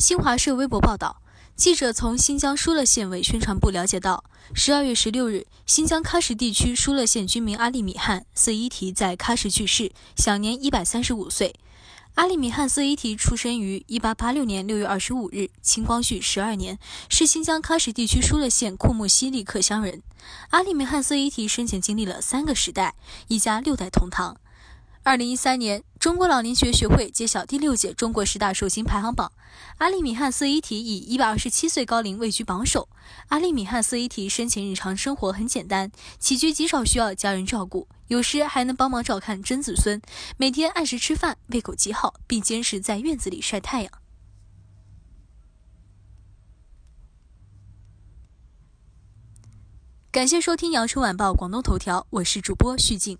新华社微博报道，记者从新疆疏勒县委宣传部了解到，十二月十六日，新疆喀什地区疏勒县居民阿利米汉色依提在喀什去世，享年一百三十五岁。阿利米汉色依提出生于一八八六年六月二十五日，清光绪十二年，是新疆喀什地区疏勒县库木西里克乡人。阿利米汉色依提生前经历了三个时代，一家六代同堂。二零一三年，中国老年学学会揭晓第六届中国十大寿星排行榜，阿利米汉色伊提以一百二十七岁高龄位居榜首。阿利米汉色伊提生前日常生活很简单，起居极少需要家人照顾，有时还能帮忙照看曾子孙，每天按时吃饭，胃口极好，并坚持在院子里晒太阳。感谢收听《羊城晚报广东头条》，我是主播徐静。